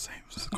same.